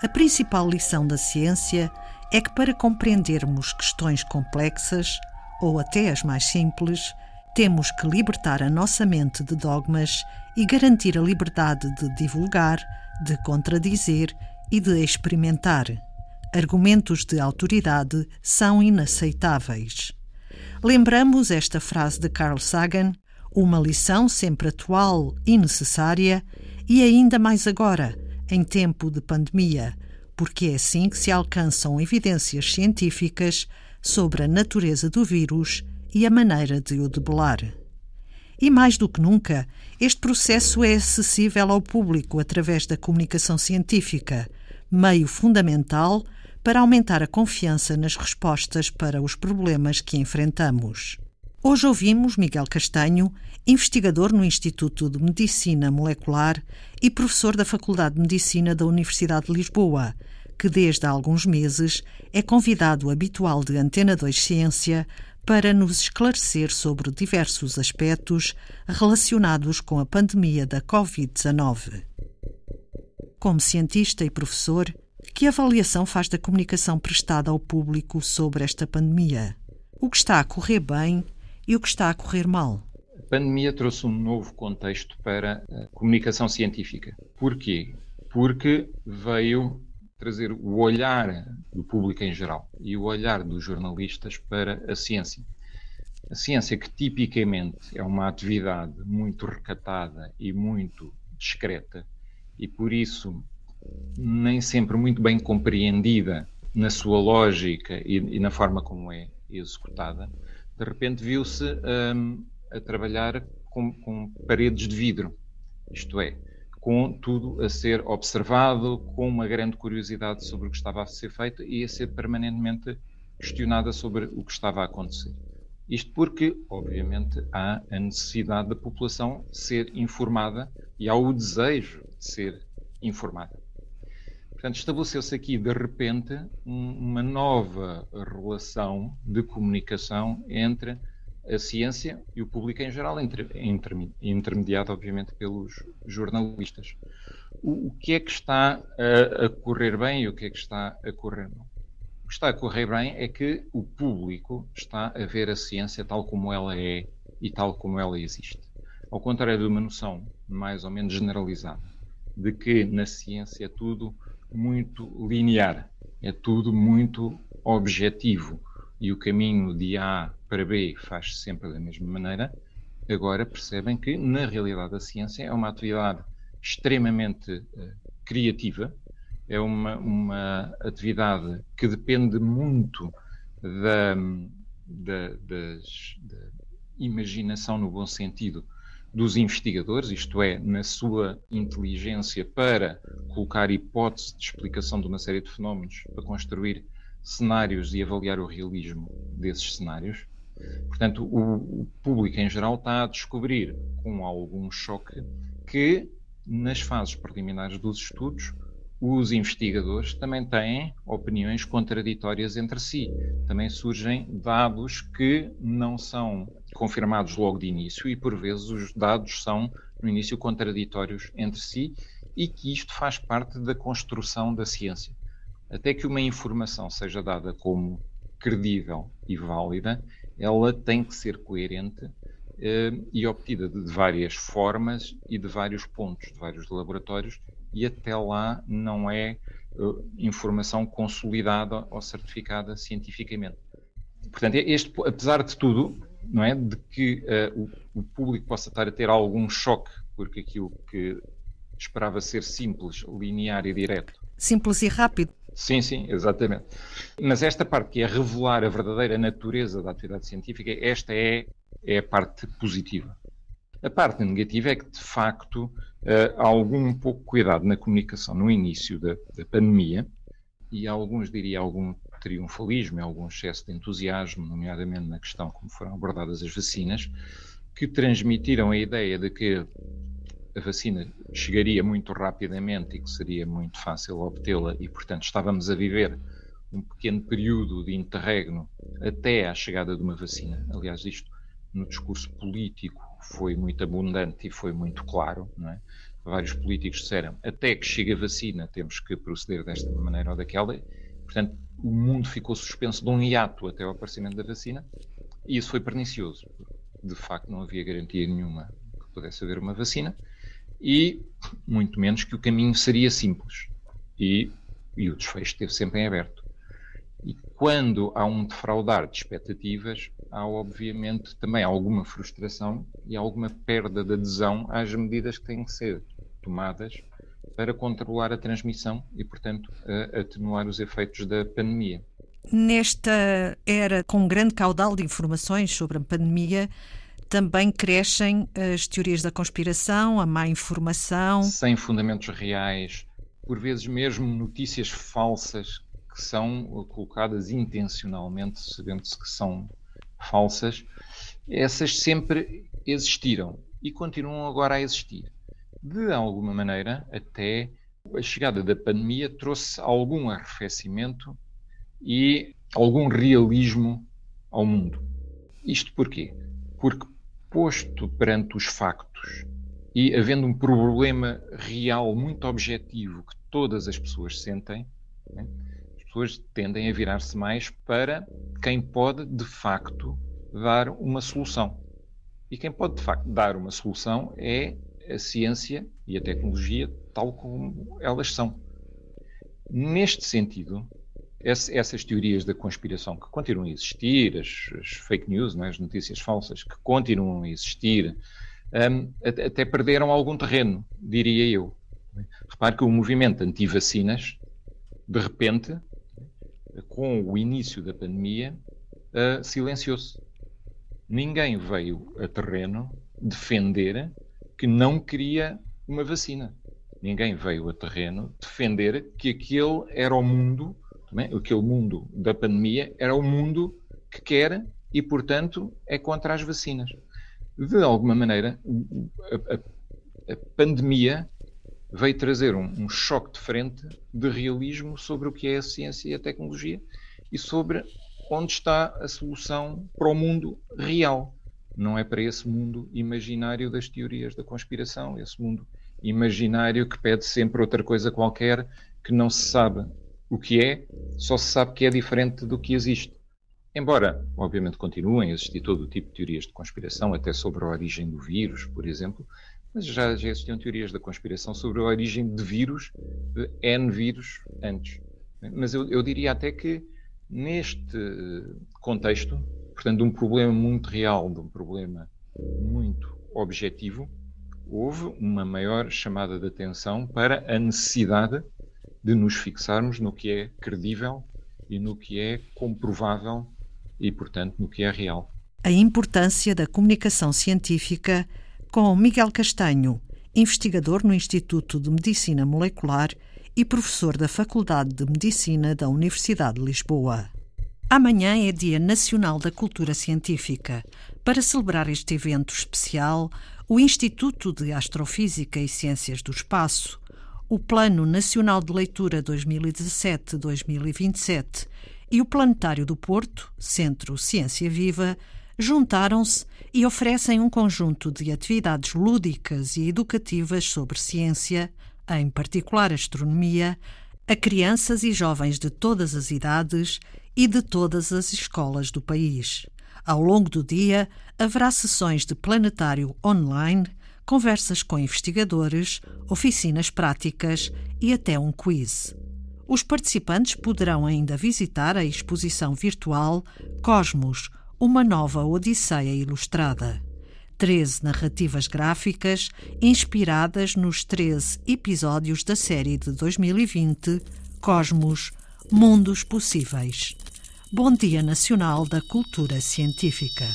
A principal lição da ciência é que, para compreendermos questões complexas, ou até as mais simples, temos que libertar a nossa mente de dogmas e garantir a liberdade de divulgar, de contradizer e de experimentar. Argumentos de autoridade são inaceitáveis. Lembramos esta frase de Carl Sagan, uma lição sempre atual e necessária, e ainda mais agora, em tempo de pandemia, porque é assim que se alcançam evidências científicas sobre a natureza do vírus e a maneira de o debelar. E mais do que nunca, este processo é acessível ao público através da comunicação científica, meio fundamental para aumentar a confiança nas respostas para os problemas que enfrentamos. Hoje ouvimos Miguel Castanho, investigador no Instituto de Medicina Molecular e professor da Faculdade de Medicina da Universidade de Lisboa, que desde há alguns meses é convidado habitual de Antena 2 Ciência para nos esclarecer sobre diversos aspectos relacionados com a pandemia da Covid-19. Como cientista e professor, que avaliação faz da comunicação prestada ao público sobre esta pandemia? O que está a correr bem e o que está a correr mal? A pandemia trouxe um novo contexto para a comunicação científica. Porquê? Porque veio trazer o olhar do público em geral e o olhar dos jornalistas para a ciência. A ciência, que tipicamente é uma atividade muito recatada e muito discreta, e por isso nem sempre muito bem compreendida na sua lógica e, e na forma como é executada, de repente viu-se um, a trabalhar com, com, paredes de vidro, isto é, com tudo a ser observado, com uma grande curiosidade sobre o que estava a ser feito e a ser permanentemente questionada sobre o que estava a acontecer. Isto porque, obviamente, há a necessidade da população ser informada e há o desejo de ser informada. Portanto, estabeleceu-se aqui, de repente, um, uma nova relação de comunicação entre a ciência e o público em geral, entre, entre, intermediado, obviamente, pelos jornalistas. O, o que é que está a, a, correr bem e o que é que está a correr mal? O que está a correr bem é que o público está a ver a ciência tal como ela é e tal como ela existe. Ao contrário de uma noção mais ou menos generalizada de que na ciência tudo muito linear, é tudo muito objetivo. E o caminho de A para B faz sempre da mesma maneira, agora percebem que, na realidade, a ciência é uma atividade extremamente uh, criativa, é uma, uma atividade que depende muito da, da, das, da imaginação, no bom sentido, dos investigadores, isto é, na sua inteligência para colocar hipótese de explicação de uma série de fenómenos, para construir cenários e avaliar o realismo desses cenários. Portanto, o, o público em geral está a descobrir, com algum choque, que nas fases preliminares dos estudos, os investigadores também têm opiniões contraditórias entre si. Também surgem dados que não são confirmados logo de início e, por vezes, os dados são, no início, contraditórios entre si e que isto faz parte da construção da ciência. Até que uma informação seja dada como credível e válida, ela tem que ser coerente eh, e obtida de várias formas e de vários pontos, de vários laboratórios, e até lá não é uh, informação consolidada ou certificada cientificamente. Portanto, este, apesar de tudo, não é, de que uh, o, o, público possa estar a ter algum choque, porque aquilo que esperava ser simples, linear e direto. Simples e rápido. Sim, sim, exatamente. Mas esta parte que é revelar a verdadeira natureza da atividade científica, esta é, é a parte positiva. A parte negativa é que, de facto, uh, há algum pouco cuidado na comunicação no início da, da pandemia e alguns, diria, algum triunfalismo, algum excesso de entusiasmo, nomeadamente na questão como foram abordadas as vacinas, que transmitiram a ideia de que a vacina chegaria muito rapidamente e que seria muito fácil obtê-la e, portanto, estávamos a viver um pequeno período de interregno até à chegada de uma vacina. Aliás, isto no discurso político foi muito abundante e foi muito claro, não é? vários políticos disseram até que chegue a vacina temos que proceder desta maneira ou daquela. Portanto, o mundo ficou suspenso de um hiato até o aparecimento da vacina e isso foi pernicioso. De facto, não havia garantia nenhuma que pudesse haver uma vacina e muito menos que o caminho seria simples. E, e o desfecho esteve sempre em aberto. E quando há um defraudar de expectativas, há obviamente também alguma frustração e alguma perda de adesão às medidas que têm que ser tomadas para controlar a transmissão e, portanto, atenuar os efeitos da pandemia. Nesta era com um grande caudal de informações sobre a pandemia, também crescem as teorias da conspiração, a má informação. Sem fundamentos reais, por vezes mesmo notícias falsas que são colocadas intencionalmente, sabendo-se que são falsas, essas sempre existiram e continuam agora a existir. De alguma maneira, até a chegada da pandemia trouxe algum arrefecimento e algum realismo ao mundo. Isto porquê? Porque, posto perante os factos e havendo um problema real, muito objetivo, que todas as pessoas sentem, né, pessoas tendem a virar-se mais para quem pode, de facto, dar uma solução. E quem pode, de facto, dar uma solução é a ciência e a tecnologia, tal como elas são. Neste sentido, essas teorias da conspiração que continuam a existir, as, as fake news, é? as notícias falsas que continuam a existir, um, até perderam algum terreno, diria eu. Repare que o movimento anti-vacinas, de repente, com o início da pandemia, uh, silenciou-se. Ninguém veio a terreno defender que não queria uma vacina. Ninguém veio a terreno defender que aquele era o mundo também, aquele mundo da pandemia era o mundo que quer e, portanto, é contra as vacinas. De alguma maneira, a, a, a pandemia veio trazer um, um, choque de frente de realismo sobre o que é a ciência e a tecnologia e sobre onde está a solução para o mundo real. Não é para esse mundo imaginário das teorias da conspiração, esse mundo imaginário que pede sempre outra coisa qualquer que não se sabe o que é, só se sabe que é diferente do que existe. Embora, obviamente, continuem a existir todo o tipo de teorias de conspiração, até sobre a origem do vírus, por exemplo, mas já, já existiam teorias da conspiração sobre a origem de vírus, de N vírus, antes. Mas eu, eu diria até que neste contexto, portanto, de um problema muito real, de um problema muito objetivo, houve uma maior chamada de atenção para a necessidade de nos fixarmos no que é credível e no que é comprovável e, portanto, no que é real. A importância da comunicação científica com Miguel Castanho, investigador no Instituto de Medicina Molecular e professor da Faculdade de Medicina da Universidade de Lisboa. Amanhã é Dia Nacional da Cultura Científica. Para celebrar este evento especial, o Instituto de Astrofísica e Ciências do Espaço o Plano Nacional de Leitura 2017-2027 e o Planetário do Porto, Centro Ciência Viva, juntaram-se e oferecem um conjunto de atividades lúdicas e educativas sobre ciência, em particular astronomia, a crianças e jovens de todas as idades e de todas as escolas do país. Ao longo do dia, haverá sessões de planetário online conversas com investigadores, oficinas práticas e até um quiz. Os participantes poderão ainda visitar a exposição virtual Cosmos, uma nova Odisseia ilustrada. 13 narrativas gráficas inspiradas nos 13 episódios da série de 2020 Cosmos Mundos Possíveis. Bom Dia Nacional da Cultura Científica.